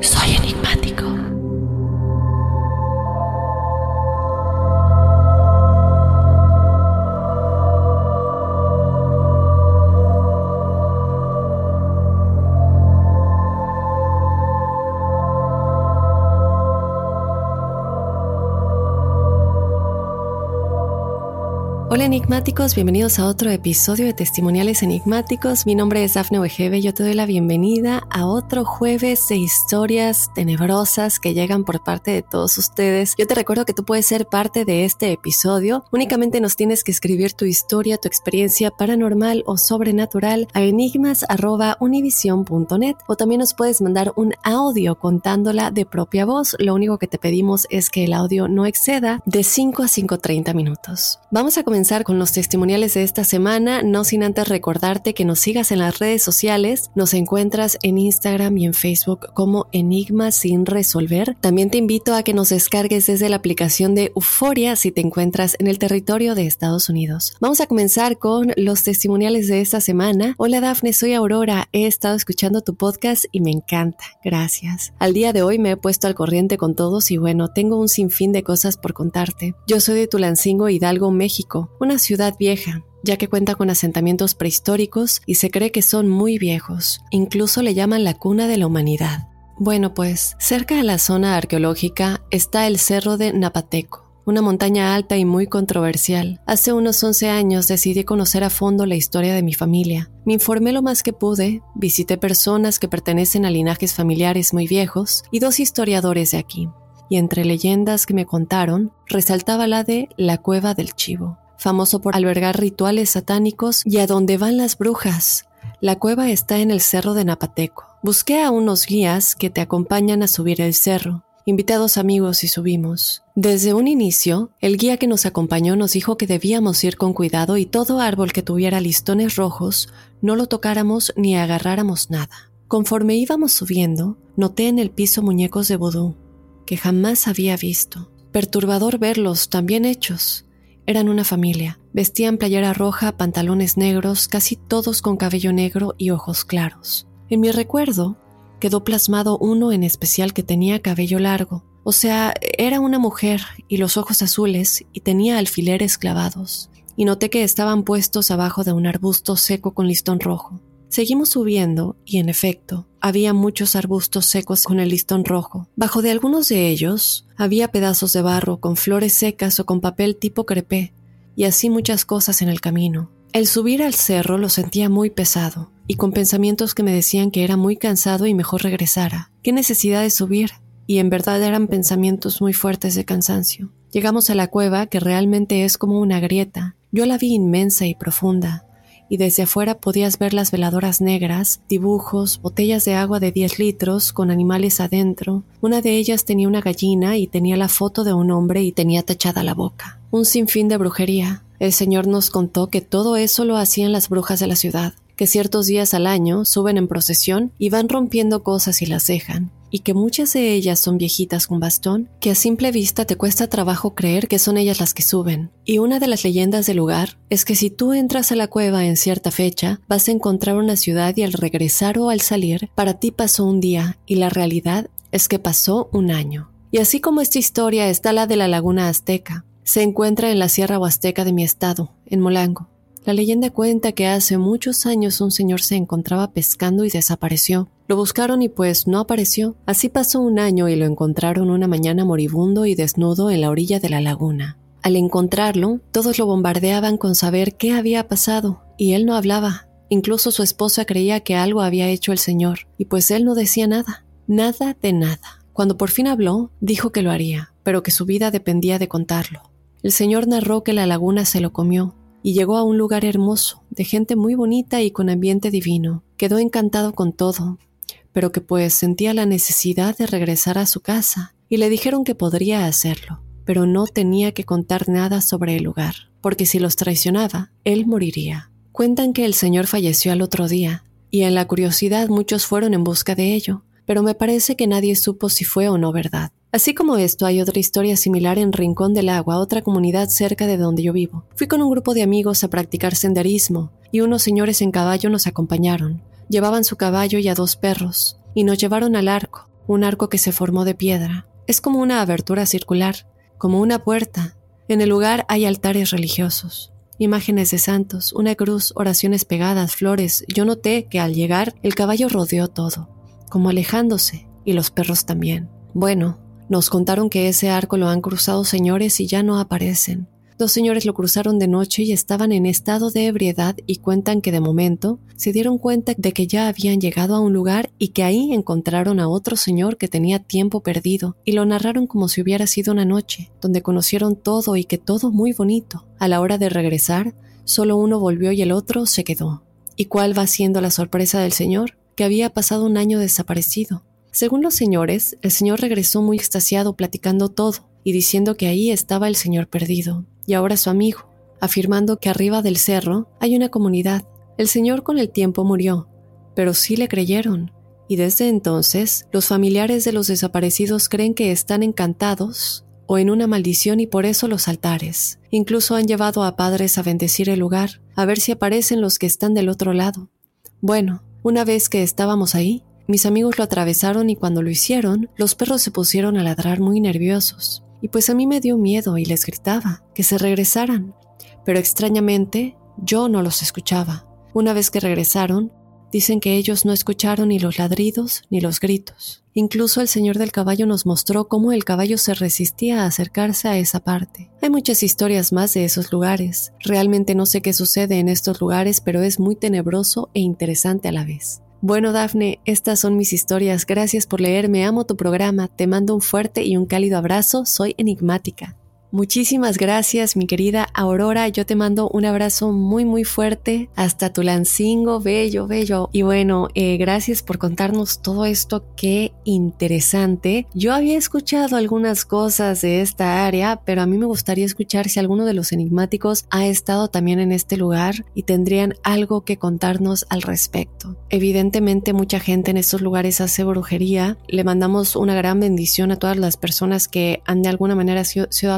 Soy enigmático. Hola enigmáticos, bienvenidos a otro episodio de Testimoniales Enigmáticos. Mi nombre es Dafne Wegebe yo te doy la bienvenida a otro jueves de historias tenebrosas que llegan por parte de todos ustedes. Yo te recuerdo que tú puedes ser parte de este episodio. Únicamente nos tienes que escribir tu historia, tu experiencia paranormal o sobrenatural a enigmas.univision.net o también nos puedes mandar un audio contándola de propia voz. Lo único que te pedimos es que el audio no exceda de 5 a 5.30 minutos. Vamos a comenzar con los testimoniales de esta semana, no sin antes recordarte que nos sigas en las redes sociales. Nos encuentras en Instagram y en Facebook como Enigma sin resolver. También te invito a que nos descargues desde la aplicación de Euforia si te encuentras en el territorio de Estados Unidos. Vamos a comenzar con los testimoniales de esta semana. Hola Dafne, soy Aurora. He estado escuchando tu podcast y me encanta. Gracias. Al día de hoy me he puesto al corriente con todos y bueno, tengo un sinfín de cosas por contarte. Yo soy de Tulancingo, Hidalgo, México una ciudad vieja, ya que cuenta con asentamientos prehistóricos y se cree que son muy viejos. Incluso le llaman la cuna de la humanidad. Bueno, pues, cerca de la zona arqueológica está el Cerro de Napateco, una montaña alta y muy controversial. Hace unos 11 años decidí conocer a fondo la historia de mi familia. Me informé lo más que pude, visité personas que pertenecen a linajes familiares muy viejos y dos historiadores de aquí. Y entre leyendas que me contaron, resaltaba la de la Cueva del Chivo famoso por albergar rituales satánicos y a donde van las brujas. La cueva está en el cerro de Napateco. Busqué a unos guías que te acompañan a subir el cerro. Invité a dos amigos y subimos. Desde un inicio, el guía que nos acompañó nos dijo que debíamos ir con cuidado y todo árbol que tuviera listones rojos no lo tocáramos ni agarráramos nada. Conforme íbamos subiendo, noté en el piso muñecos de vudú que jamás había visto. Perturbador verlos tan bien hechos. Eran una familia. Vestían playera roja, pantalones negros, casi todos con cabello negro y ojos claros. En mi recuerdo quedó plasmado uno en especial que tenía cabello largo. O sea, era una mujer y los ojos azules y tenía alfileres clavados. Y noté que estaban puestos abajo de un arbusto seco con listón rojo. Seguimos subiendo y en efecto, había muchos arbustos secos con el listón rojo. Bajo de algunos de ellos había pedazos de barro con flores secas o con papel tipo crepé, y así muchas cosas en el camino. El subir al cerro lo sentía muy pesado, y con pensamientos que me decían que era muy cansado y mejor regresara. ¿Qué necesidad de subir? Y en verdad eran pensamientos muy fuertes de cansancio. Llegamos a la cueva, que realmente es como una grieta. Yo la vi inmensa y profunda, y desde afuera podías ver las veladoras negras, dibujos, botellas de agua de 10 litros con animales adentro. Una de ellas tenía una gallina y tenía la foto de un hombre y tenía tachada la boca. Un sinfín de brujería. El señor nos contó que todo eso lo hacían las brujas de la ciudad, que ciertos días al año suben en procesión y van rompiendo cosas y las dejan, y que muchas de ellas son viejitas con bastón, que a simple vista te cuesta trabajo creer que son ellas las que suben. Y una de las leyendas del lugar es que si tú entras a la cueva en cierta fecha, vas a encontrar una ciudad y al regresar o al salir, para ti pasó un día y la realidad es que pasó un año. Y así como esta historia está la de la laguna azteca, se encuentra en la Sierra Huasteca de mi estado, en Molango. La leyenda cuenta que hace muchos años un señor se encontraba pescando y desapareció. Lo buscaron y pues no apareció. Así pasó un año y lo encontraron una mañana moribundo y desnudo en la orilla de la laguna. Al encontrarlo, todos lo bombardeaban con saber qué había pasado, y él no hablaba. Incluso su esposa creía que algo había hecho el señor, y pues él no decía nada, nada de nada. Cuando por fin habló, dijo que lo haría, pero que su vida dependía de contarlo. El señor narró que la laguna se lo comió, y llegó a un lugar hermoso, de gente muy bonita y con ambiente divino. Quedó encantado con todo, pero que pues sentía la necesidad de regresar a su casa, y le dijeron que podría hacerlo, pero no tenía que contar nada sobre el lugar, porque si los traicionaba, él moriría. Cuentan que el señor falleció al otro día, y en la curiosidad muchos fueron en busca de ello, pero me parece que nadie supo si fue o no verdad. Así como esto, hay otra historia similar en Rincón del Agua, otra comunidad cerca de donde yo vivo. Fui con un grupo de amigos a practicar senderismo y unos señores en caballo nos acompañaron. Llevaban su caballo y a dos perros y nos llevaron al arco, un arco que se formó de piedra. Es como una abertura circular, como una puerta. En el lugar hay altares religiosos, imágenes de santos, una cruz, oraciones pegadas, flores. Yo noté que al llegar el caballo rodeó todo, como alejándose, y los perros también. Bueno, nos contaron que ese arco lo han cruzado señores y ya no aparecen. Dos señores lo cruzaron de noche y estaban en estado de ebriedad y cuentan que de momento se dieron cuenta de que ya habían llegado a un lugar y que ahí encontraron a otro señor que tenía tiempo perdido y lo narraron como si hubiera sido una noche, donde conocieron todo y que todo muy bonito. A la hora de regresar, solo uno volvió y el otro se quedó. ¿Y cuál va siendo la sorpresa del señor? Que había pasado un año desaparecido. Según los señores, el señor regresó muy extasiado platicando todo y diciendo que ahí estaba el señor perdido y ahora su amigo, afirmando que arriba del cerro hay una comunidad. El señor con el tiempo murió, pero sí le creyeron, y desde entonces los familiares de los desaparecidos creen que están encantados o en una maldición y por eso los altares. Incluso han llevado a padres a bendecir el lugar, a ver si aparecen los que están del otro lado. Bueno, una vez que estábamos ahí, mis amigos lo atravesaron y cuando lo hicieron, los perros se pusieron a ladrar muy nerviosos. Y pues a mí me dio miedo y les gritaba que se regresaran. Pero extrañamente, yo no los escuchaba. Una vez que regresaron, dicen que ellos no escucharon ni los ladridos ni los gritos. Incluso el señor del caballo nos mostró cómo el caballo se resistía a acercarse a esa parte. Hay muchas historias más de esos lugares. Realmente no sé qué sucede en estos lugares, pero es muy tenebroso e interesante a la vez. Bueno, Dafne, estas son mis historias. Gracias por leerme. Amo tu programa. Te mando un fuerte y un cálido abrazo. Soy enigmática. Muchísimas gracias, mi querida Aurora. Yo te mando un abrazo muy, muy fuerte hasta Tulancingo, bello, bello. Y bueno, eh, gracias por contarnos todo esto. Qué interesante. Yo había escuchado algunas cosas de esta área, pero a mí me gustaría escuchar si alguno de los enigmáticos ha estado también en este lugar y tendrían algo que contarnos al respecto. Evidentemente, mucha gente en estos lugares hace brujería. Le mandamos una gran bendición a todas las personas que han de alguna manera sido, sido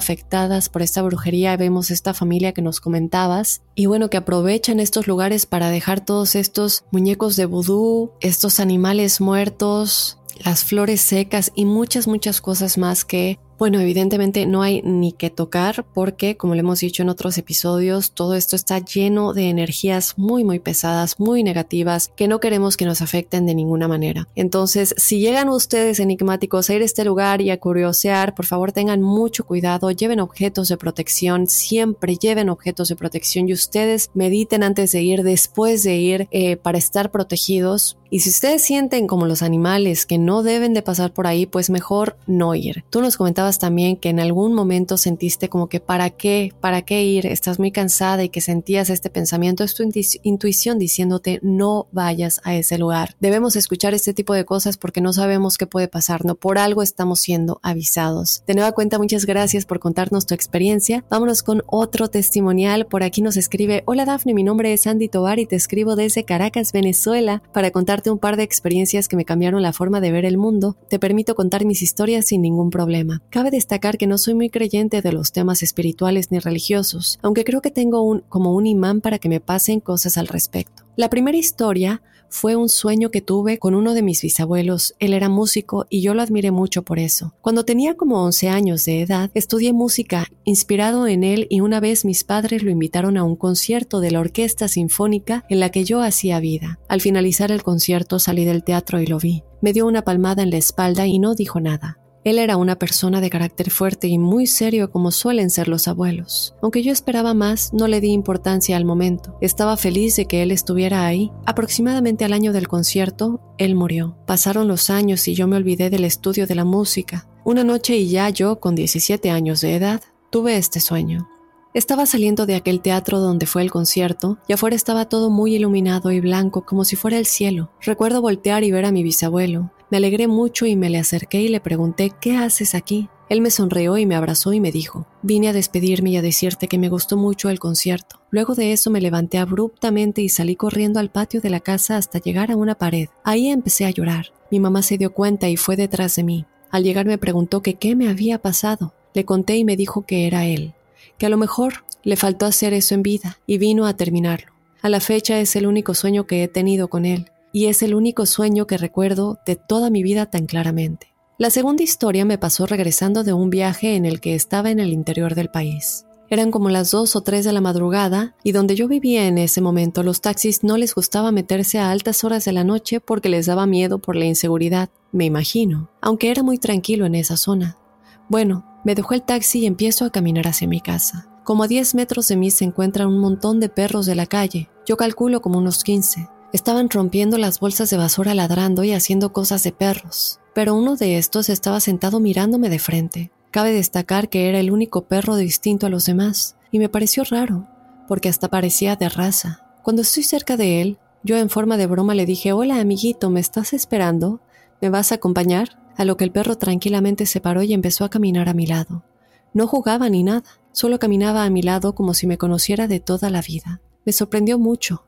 por esta brujería. Vemos esta familia que nos comentabas. Y bueno, que aprovechan estos lugares para dejar todos estos muñecos de vudú, estos animales muertos, las flores secas y muchas, muchas cosas más que bueno, evidentemente no hay ni que tocar porque, como le hemos dicho en otros episodios, todo esto está lleno de energías muy, muy pesadas, muy negativas, que no queremos que nos afecten de ninguna manera. Entonces, si llegan ustedes enigmáticos a ir a este lugar y a curiosear, por favor tengan mucho cuidado, lleven objetos de protección, siempre lleven objetos de protección y ustedes mediten antes de ir, después de ir, eh, para estar protegidos. Y si ustedes sienten como los animales que no deben de pasar por ahí, pues mejor no ir. Tú nos comentabas también que en algún momento sentiste como que para qué, para qué ir, estás muy cansada y que sentías este pensamiento, es tu intuición diciéndote no vayas a ese lugar. Debemos escuchar este tipo de cosas porque no sabemos qué puede pasar, no por algo estamos siendo avisados. De nueva cuenta, muchas gracias por contarnos tu experiencia. Vámonos con otro testimonial. Por aquí nos escribe, hola Dafne, mi nombre es Andy Tobar y te escribo desde Caracas, Venezuela, para contarte un par de experiencias que me cambiaron la forma de ver el mundo. Te permito contar mis historias sin ningún problema. Cabe destacar que no soy muy creyente de los temas espirituales ni religiosos, aunque creo que tengo un, como un imán para que me pasen cosas al respecto. La primera historia fue un sueño que tuve con uno de mis bisabuelos. Él era músico y yo lo admiré mucho por eso. Cuando tenía como 11 años de edad, estudié música, inspirado en él y una vez mis padres lo invitaron a un concierto de la Orquesta Sinfónica en la que yo hacía vida. Al finalizar el concierto salí del teatro y lo vi. Me dio una palmada en la espalda y no dijo nada. Él era una persona de carácter fuerte y muy serio como suelen ser los abuelos. Aunque yo esperaba más, no le di importancia al momento. Estaba feliz de que él estuviera ahí. Aproximadamente al año del concierto, él murió. Pasaron los años y yo me olvidé del estudio de la música. Una noche y ya yo, con 17 años de edad, tuve este sueño. Estaba saliendo de aquel teatro donde fue el concierto y afuera estaba todo muy iluminado y blanco como si fuera el cielo. Recuerdo voltear y ver a mi bisabuelo. Me alegré mucho y me le acerqué y le pregunté, ¿qué haces aquí? Él me sonrió y me abrazó y me dijo, vine a despedirme y a decirte que me gustó mucho el concierto. Luego de eso me levanté abruptamente y salí corriendo al patio de la casa hasta llegar a una pared. Ahí empecé a llorar. Mi mamá se dio cuenta y fue detrás de mí. Al llegar me preguntó que qué me había pasado. Le conté y me dijo que era él, que a lo mejor le faltó hacer eso en vida y vino a terminarlo. A la fecha es el único sueño que he tenido con él y es el único sueño que recuerdo de toda mi vida tan claramente. La segunda historia me pasó regresando de un viaje en el que estaba en el interior del país. Eran como las dos o tres de la madrugada y donde yo vivía en ese momento los taxis no les gustaba meterse a altas horas de la noche porque les daba miedo por la inseguridad, me imagino, aunque era muy tranquilo en esa zona. Bueno, me dejó el taxi y empiezo a caminar hacia mi casa. Como a 10 metros de mí se encuentran un montón de perros de la calle, yo calculo como unos 15. Estaban rompiendo las bolsas de basura ladrando y haciendo cosas de perros, pero uno de estos estaba sentado mirándome de frente. Cabe destacar que era el único perro distinto a los demás, y me pareció raro, porque hasta parecía de raza. Cuando estoy cerca de él, yo en forma de broma le dije, hola amiguito, ¿me estás esperando? ¿Me vas a acompañar? A lo que el perro tranquilamente se paró y empezó a caminar a mi lado. No jugaba ni nada, solo caminaba a mi lado como si me conociera de toda la vida. Me sorprendió mucho,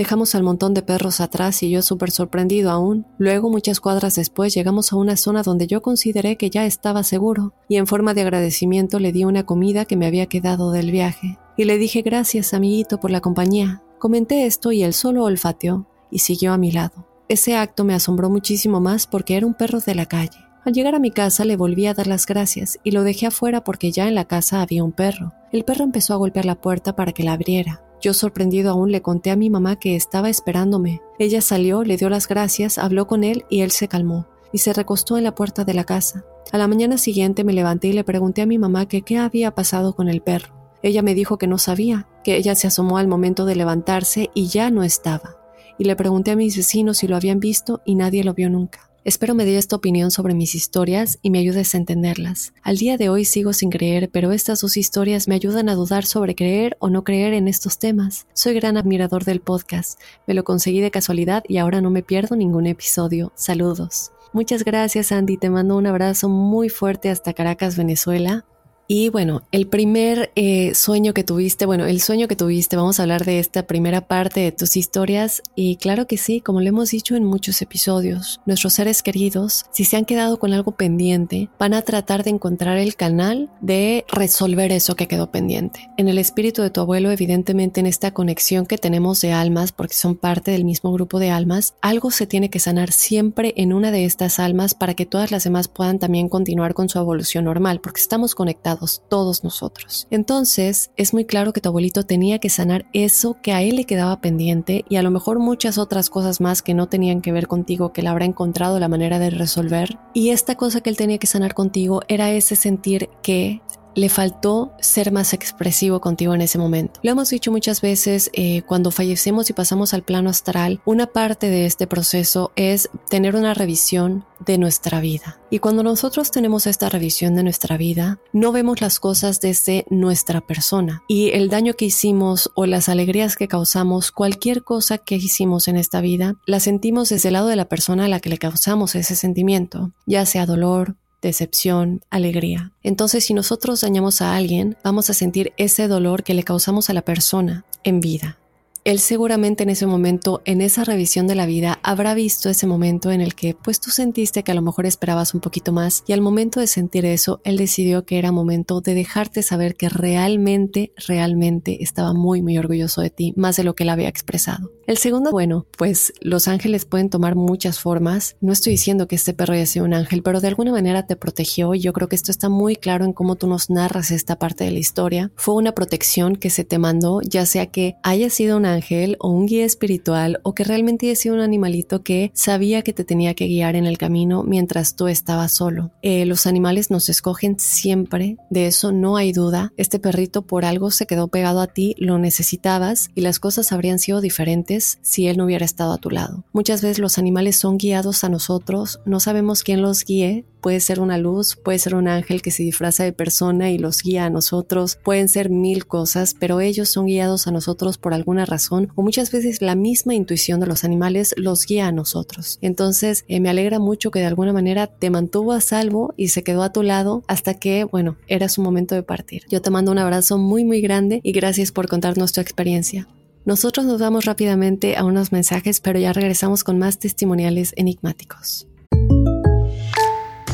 Dejamos al montón de perros atrás y yo súper sorprendido aún. Luego, muchas cuadras después, llegamos a una zona donde yo consideré que ya estaba seguro, y en forma de agradecimiento le di una comida que me había quedado del viaje. Y le dije gracias, amiguito, por la compañía. Comenté esto y él solo olfateó y siguió a mi lado. Ese acto me asombró muchísimo más porque era un perro de la calle. Al llegar a mi casa le volví a dar las gracias y lo dejé afuera porque ya en la casa había un perro. El perro empezó a golpear la puerta para que la abriera. Yo sorprendido aún le conté a mi mamá que estaba esperándome. Ella salió, le dio las gracias, habló con él y él se calmó y se recostó en la puerta de la casa. A la mañana siguiente me levanté y le pregunté a mi mamá que qué había pasado con el perro. Ella me dijo que no sabía, que ella se asomó al momento de levantarse y ya no estaba. Y le pregunté a mis vecinos si lo habían visto y nadie lo vio nunca. Espero me des tu opinión sobre mis historias y me ayudes a entenderlas. Al día de hoy sigo sin creer, pero estas dos historias me ayudan a dudar sobre creer o no creer en estos temas. Soy gran admirador del podcast, me lo conseguí de casualidad y ahora no me pierdo ningún episodio. Saludos. Muchas gracias Andy, te mando un abrazo muy fuerte hasta Caracas, Venezuela. Y bueno, el primer eh, sueño que tuviste, bueno, el sueño que tuviste, vamos a hablar de esta primera parte de tus historias. Y claro que sí, como lo hemos dicho en muchos episodios, nuestros seres queridos, si se han quedado con algo pendiente, van a tratar de encontrar el canal de resolver eso que quedó pendiente. En el espíritu de tu abuelo, evidentemente en esta conexión que tenemos de almas, porque son parte del mismo grupo de almas, algo se tiene que sanar siempre en una de estas almas para que todas las demás puedan también continuar con su evolución normal, porque estamos conectados todos nosotros. Entonces, es muy claro que tu abuelito tenía que sanar eso que a él le quedaba pendiente y a lo mejor muchas otras cosas más que no tenían que ver contigo que él habrá encontrado la manera de resolver. Y esta cosa que él tenía que sanar contigo era ese sentir que le faltó ser más expresivo contigo en ese momento. Lo hemos dicho muchas veces, eh, cuando fallecemos y pasamos al plano astral, una parte de este proceso es tener una revisión de nuestra vida. Y cuando nosotros tenemos esta revisión de nuestra vida, no vemos las cosas desde nuestra persona. Y el daño que hicimos o las alegrías que causamos, cualquier cosa que hicimos en esta vida, la sentimos desde el lado de la persona a la que le causamos ese sentimiento, ya sea dolor, decepción, alegría. Entonces, si nosotros dañamos a alguien, vamos a sentir ese dolor que le causamos a la persona en vida. Él seguramente en ese momento, en esa revisión de la vida, habrá visto ese momento en el que pues tú sentiste que a lo mejor esperabas un poquito más y al momento de sentir eso, él decidió que era momento de dejarte saber que realmente, realmente estaba muy, muy orgulloso de ti, más de lo que él había expresado. El segundo, bueno, pues los ángeles pueden tomar muchas formas. No estoy diciendo que este perro haya sido un ángel, pero de alguna manera te protegió y yo creo que esto está muy claro en cómo tú nos narras esta parte de la historia. Fue una protección que se te mandó, ya sea que haya sido una ángel o un guía espiritual o que realmente haya sido un animalito que sabía que te tenía que guiar en el camino mientras tú estabas solo. Eh, los animales nos escogen siempre, de eso no hay duda. Este perrito por algo se quedó pegado a ti, lo necesitabas y las cosas habrían sido diferentes si él no hubiera estado a tu lado. Muchas veces los animales son guiados a nosotros, no sabemos quién los guíe, Puede ser una luz, puede ser un ángel que se disfraza de persona y los guía a nosotros, pueden ser mil cosas, pero ellos son guiados a nosotros por alguna razón o muchas veces la misma intuición de los animales los guía a nosotros. Entonces, eh, me alegra mucho que de alguna manera te mantuvo a salvo y se quedó a tu lado hasta que, bueno, era su momento de partir. Yo te mando un abrazo muy, muy grande y gracias por contarnos tu experiencia. Nosotros nos vamos rápidamente a unos mensajes, pero ya regresamos con más testimoniales enigmáticos.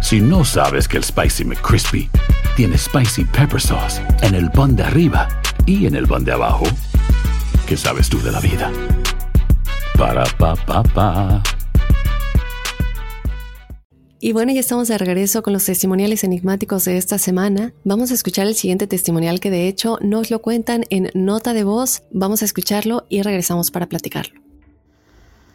Si no sabes que el Spicy McCrispy tiene Spicy Pepper Sauce en el pan de arriba y en el pan de abajo, ¿qué sabes tú de la vida? Para, pa, pa, pa. Y bueno, ya estamos de regreso con los testimoniales enigmáticos de esta semana. Vamos a escuchar el siguiente testimonial que de hecho nos lo cuentan en nota de voz. Vamos a escucharlo y regresamos para platicarlo.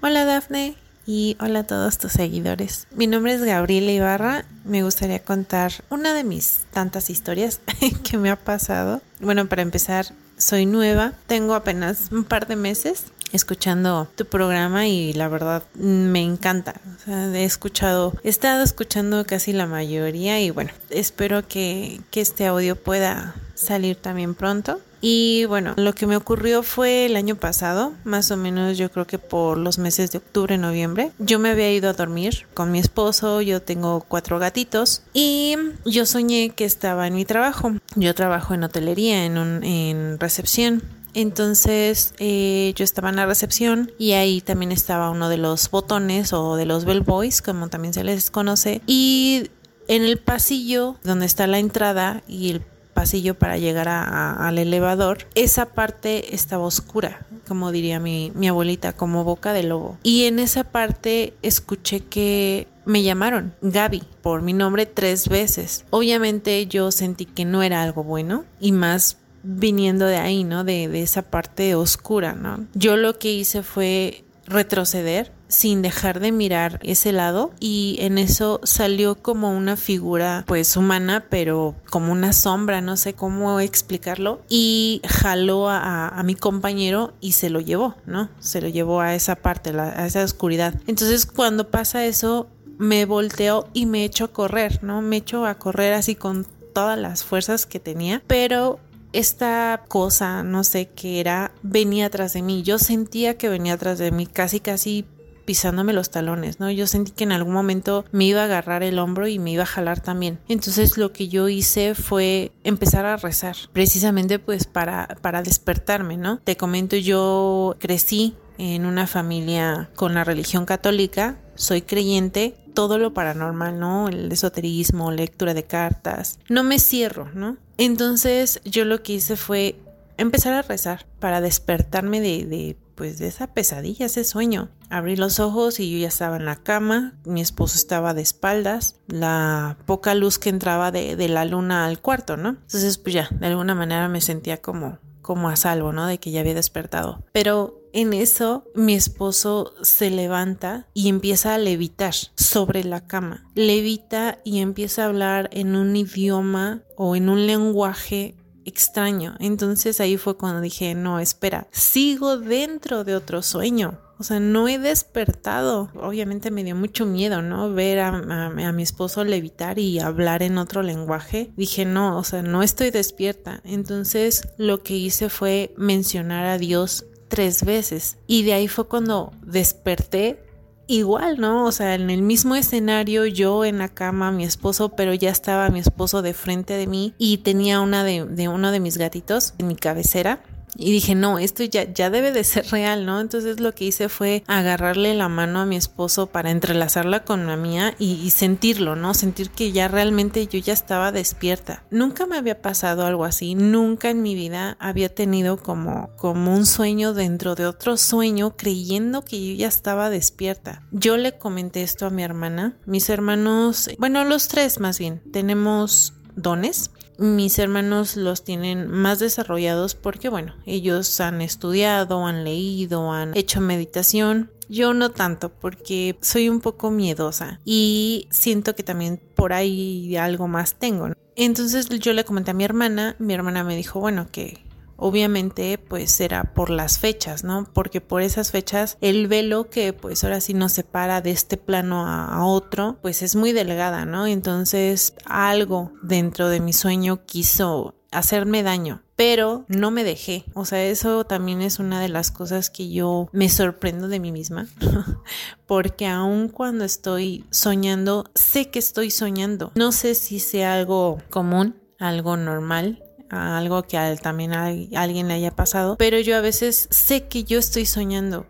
Hola Dafne y hola a todos tus seguidores. Mi nombre es Gabriela Ibarra. Me gustaría contar una de mis tantas historias que me ha pasado. Bueno, para empezar, soy nueva. Tengo apenas un par de meses escuchando tu programa y la verdad me encanta. O sea, he escuchado, he estado escuchando casi la mayoría y bueno, espero que, que este audio pueda salir también pronto. Y bueno, lo que me ocurrió fue el año pasado, más o menos yo creo que por los meses de octubre, noviembre. Yo me había ido a dormir con mi esposo, yo tengo cuatro gatitos y yo soñé que estaba en mi trabajo. Yo trabajo en hotelería, en, un, en recepción. Entonces eh, yo estaba en la recepción y ahí también estaba uno de los botones o de los bellboys, como también se les conoce. Y en el pasillo donde está la entrada y el pasillo para llegar al elevador, esa parte estaba oscura, como diría mi, abuelita, como boca de lobo. Y en esa parte escuché que me llamaron Gaby por mi nombre tres veces. Obviamente yo sentí que no era algo bueno y más viniendo de ahí, ¿no? De esa parte oscura, ¿no? Yo lo que hice fue retroceder sin dejar de mirar ese lado. Y en eso salió como una figura pues humana pero como una sombra no sé cómo explicarlo. Y jaló a, a mi compañero y se lo llevó no se lo llevó a esa parte a esa oscuridad. Entonces cuando pasa eso me volteo y me echo a correr no me echo a correr así con todas las fuerzas que tenía pero esta cosa, no sé qué era, venía atrás de mí. Yo sentía que venía atrás de mí, casi, casi pisándome los talones, ¿no? Yo sentí que en algún momento me iba a agarrar el hombro y me iba a jalar también. Entonces lo que yo hice fue empezar a rezar, precisamente pues para, para despertarme, ¿no? Te comento, yo crecí en una familia con la religión católica, soy creyente, todo lo paranormal, ¿no? El esoterismo, lectura de cartas. No me cierro, ¿no? Entonces yo lo que hice fue empezar a rezar para despertarme de, de pues de esa pesadilla, ese sueño. Abrí los ojos y yo ya estaba en la cama, mi esposo estaba de espaldas, la poca luz que entraba de, de, la luna al cuarto, ¿no? Entonces pues ya, de alguna manera me sentía como, como a salvo, ¿no? De que ya había despertado. Pero en eso mi esposo se levanta y empieza a levitar sobre la cama. Levita y empieza a hablar en un idioma o en un lenguaje extraño. Entonces ahí fue cuando dije, no, espera, sigo dentro de otro sueño. O sea, no he despertado. Obviamente me dio mucho miedo, ¿no? Ver a, a, mi esposo levitar y hablar en otro lenguaje. Dije, no, o sea, no estoy despierta. Entonces lo que hice fue mencionar a Dios tres veces. Y de ahí fue cuando desperté igual, ¿no? O sea, en el mismo escenario, yo en la cama, mi esposo, pero ya estaba mi esposo de frente de mí y tenía una de, de uno de mis gatitos en mi cabecera. Y dije, no, esto ya, ya debe de ser real, ¿no? Entonces lo que hice fue agarrarle la mano a mi esposo para entrelazarla con la mía y, sentirlo, ¿no? Sentir que ya realmente yo ya estaba despierta. Nunca me había pasado algo así, nunca en mi vida había tenido como, como un sueño dentro de otro sueño creyendo que yo ya estaba despierta. Yo le comenté esto a mi hermana, mis hermanos, bueno, los tres más bien, tenemos dones mis hermanos los tienen más desarrollados porque, bueno, ellos han estudiado, han leído, han hecho meditación. Yo no tanto porque soy un poco miedosa y siento que también por ahí algo más tengo. Entonces yo le comenté a mi hermana, mi hermana me dijo, bueno, que Obviamente, pues será por las fechas, ¿no? Porque por esas fechas el velo que pues ahora sí nos separa de este plano a, otro, pues es muy delgada, ¿no? Entonces algo dentro de mi sueño quiso hacerme daño, pero no me dejé. O sea, eso también es una de las cosas que yo me sorprendo de mí misma, porque aun cuando estoy soñando, sé que estoy soñando. No sé si sea algo común, algo normal, algo que también alguien le haya pasado, pero yo a veces sé que yo estoy soñando.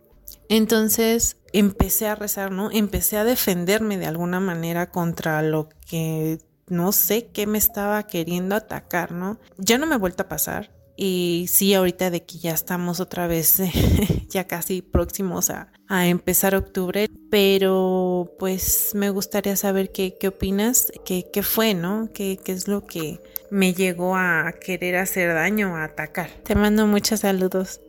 Entonces empecé a rezar, ¿no? Empecé a defenderme de alguna manera contra lo que no sé qué me estaba queriendo atacar, ¿no? Ya no me he vuelto a pasar. Y sí, ahorita de que ya estamos otra vez, ya casi próximos a, a, empezar octubre, pero pues me gustaría saber qué, qué opinas, qué, qué fue, ¿no? ¿Qué, ¿Qué es lo que me llegó a querer hacer daño, a atacar? Te mando muchos saludos.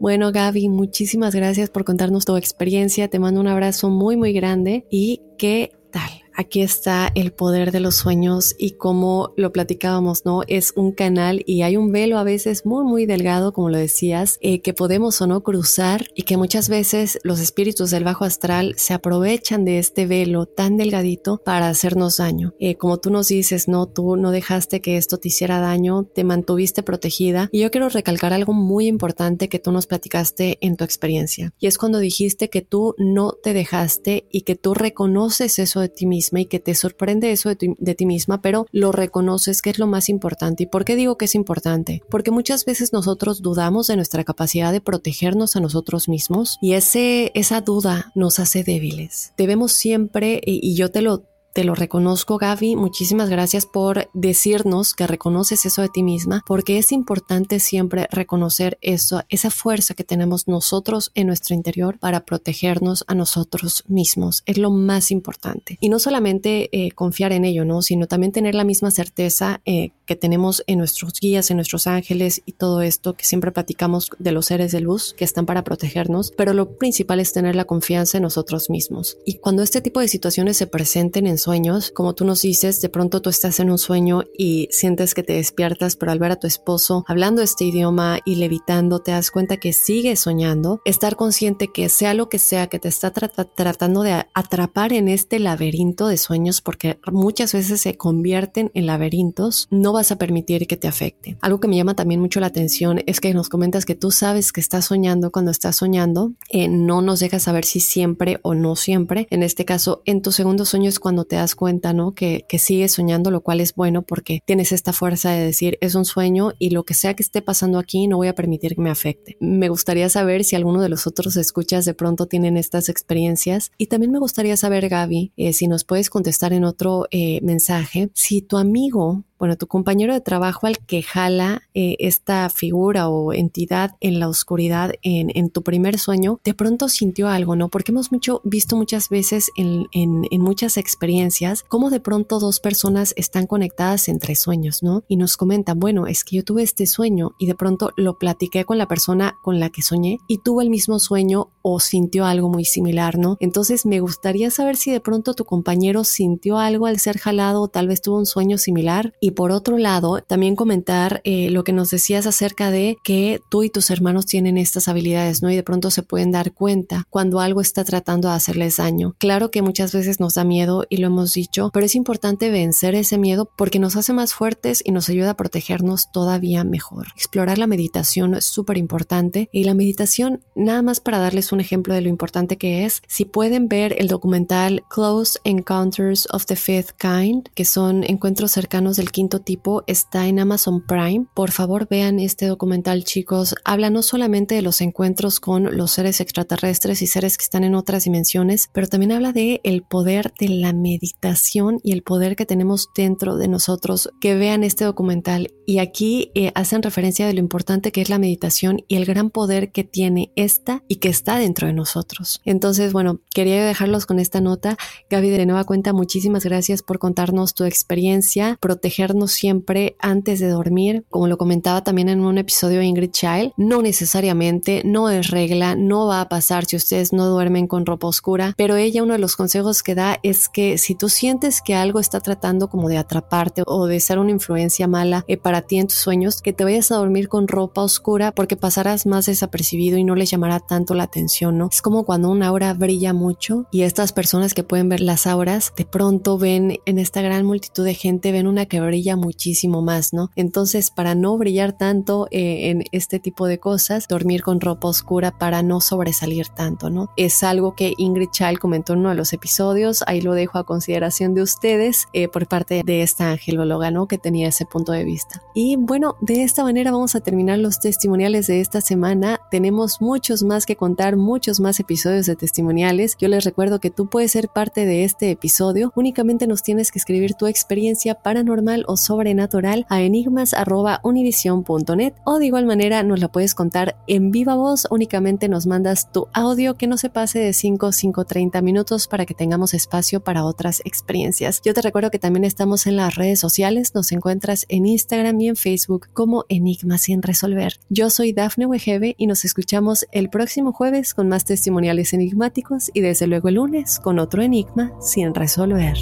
Bueno, Gaby, muchísimas gracias por contarnos tu experiencia. Te mando un abrazo muy, muy grande y qué tal aquí está el poder de los sueños y como lo platicábamos, ¿no? Es un canal y hay un velo a veces muy, muy delgado, como lo decías, eh, que podemos o no cruzar y que muchas veces los espíritus del bajo astral se aprovechan de este velo tan delgadito para hacernos daño. Eh, como tú nos dices, no, tú no dejaste que esto te hiciera daño, te mantuviste protegida y yo quiero recalcar algo muy importante que tú nos platicaste en tu experiencia y es cuando dijiste que tú no te dejaste y que tú reconoces eso de ti mismo y que te sorprende eso de, tu, de, ti misma, pero lo reconoces que es lo más importante. ¿Y por qué digo que es importante? Porque muchas veces nosotros dudamos de nuestra capacidad de protegernos a nosotros mismos y ese, esa duda nos hace débiles. Debemos siempre, y, y yo te lo te lo reconozco, Gaby. Muchísimas gracias por decirnos que reconoces eso de ti misma, porque es importante siempre reconocer eso, esa fuerza que tenemos nosotros en nuestro interior para protegernos a nosotros mismos. Es lo más importante. Y no solamente eh, confiar en ello, ¿no? Sino también tener la misma certeza eh, que tenemos en nuestros guías, en nuestros ángeles y todo esto que siempre platicamos de los seres de luz que están para protegernos. Pero lo principal es tener la confianza en nosotros mismos. Y cuando este tipo de situaciones se presenten en sueños, como tú nos dices, de pronto tú estás en un sueño y sientes que te despiertas, pero al ver a tu esposo hablando este idioma y levitando, te das cuenta que sigue soñando. Estar consciente que sea lo que sea que te está tra tratando de atrapar en este laberinto de sueños, porque muchas veces se convierten en laberintos, no vas a permitir que te afecte. Algo que me llama también mucho la atención es que nos comentas que tú sabes que estás soñando cuando estás soñando, eh, no nos dejas saber si siempre o no siempre. En este caso, en tu segundo sueño es cuando te das cuenta, ¿no? Que, que sigues soñando, lo cual es bueno porque tienes esta fuerza de decir, es un sueño y lo que sea que esté pasando aquí no voy a permitir que me afecte. Me gustaría saber si alguno de los otros escuchas de pronto tienen estas experiencias y también me gustaría saber, Gaby, eh, si nos puedes contestar en otro eh, mensaje, si tu amigo bueno, tu compañero de trabajo al que jala eh, esta figura o entidad en la oscuridad en, en, tu primer sueño, de pronto sintió algo, ¿no? Porque hemos mucho, visto muchas veces en, en, en, muchas experiencias cómo de pronto dos personas están conectadas entre sueños, ¿no? Y nos comentan, bueno, es que yo tuve este sueño y de pronto lo platiqué con la persona con la que soñé y tuvo el mismo sueño o sintió algo muy similar, ¿no? Entonces me gustaría saber si de pronto tu compañero sintió algo al ser jalado o tal vez tuvo un sueño similar y por otro lado, también comentar eh, lo que nos decías acerca de que tú y tus hermanos tienen estas habilidades, ¿no? Y de pronto se pueden dar cuenta cuando algo está tratando de hacerles daño. Claro que muchas veces nos da miedo y lo hemos dicho, pero es importante vencer ese miedo porque nos hace más fuertes y nos ayuda a protegernos todavía mejor. Explorar la meditación es súper importante y la meditación, nada más para darles un ejemplo de lo importante que es, si pueden ver el documental Close Encounters of the Fifth Kind, que son encuentros cercanos del quinto tipo está en Amazon Prime. Por favor vean este documental chicos. Habla no solamente de los encuentros con los seres extraterrestres y seres que están en otras dimensiones, pero también habla de el poder de la meditación y el poder que tenemos dentro de nosotros. Que vean este documental y aquí eh, hacen referencia de lo importante que es la meditación y el gran poder que tiene esta y que está dentro de nosotros. Entonces, bueno, quería dejarlos con esta nota. Gaby de nueva cuenta, muchísimas gracias por contarnos tu experiencia, protegernos siempre antes de dormir, como lo comentaba también en un episodio de Ingrid Child, no necesariamente, no es regla, no va a pasar si ustedes no duermen con ropa oscura, pero ella uno de los consejos que da es que si tú sientes que algo está tratando como de atraparte o de ser una influencia mala eh, para ti en tus sueños, que te vayas a dormir con ropa oscura porque pasarás más desapercibido y no les llamará tanto la atención, Es como cuando una aura brilla mucho y estas personas que pueden ver las auras de pronto ven en esta gran multitud de gente, ven una que brilla muchísimo más, ¿no? Entonces, para no brillar tanto eh, en este tipo de cosas, dormir con ropa oscura para no sobresalir tanto, ¿no? Es algo que Ingrid Child comentó en uno de los episodios, ahí lo dejo a consideración de ustedes eh, por parte de esta angelóloga, ¿no? Que tenía ese punto de vista. Y bueno, de esta manera vamos a terminar los testimoniales de esta semana. Tenemos muchos más que contar, muchos más episodios de testimoniales. Yo les recuerdo que tú puedes ser parte de este episodio, únicamente nos tienes que escribir tu experiencia paranormal o sobrenatural a enigmas.univision.net o de igual manera nos la puedes contar en viva voz, únicamente nos mandas tu audio que no se pase de 5, 5, 30 minutos para que tengamos espacio para otras experiencias. Yo te recuerdo que también estamos en las redes sociales, nos encuentras en Instagram y en Facebook como Enigmas sin resolver. Yo soy Dafne Wegebe y nos escuchamos el próximo jueves con más testimoniales enigmáticos y desde luego el lunes con otro enigma sin resolver.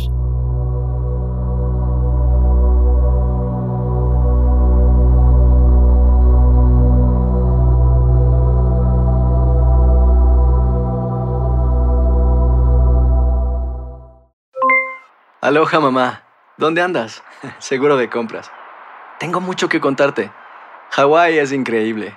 Aloha mamá, ¿dónde andas? Seguro de compras. Tengo mucho que contarte. Hawái es increíble.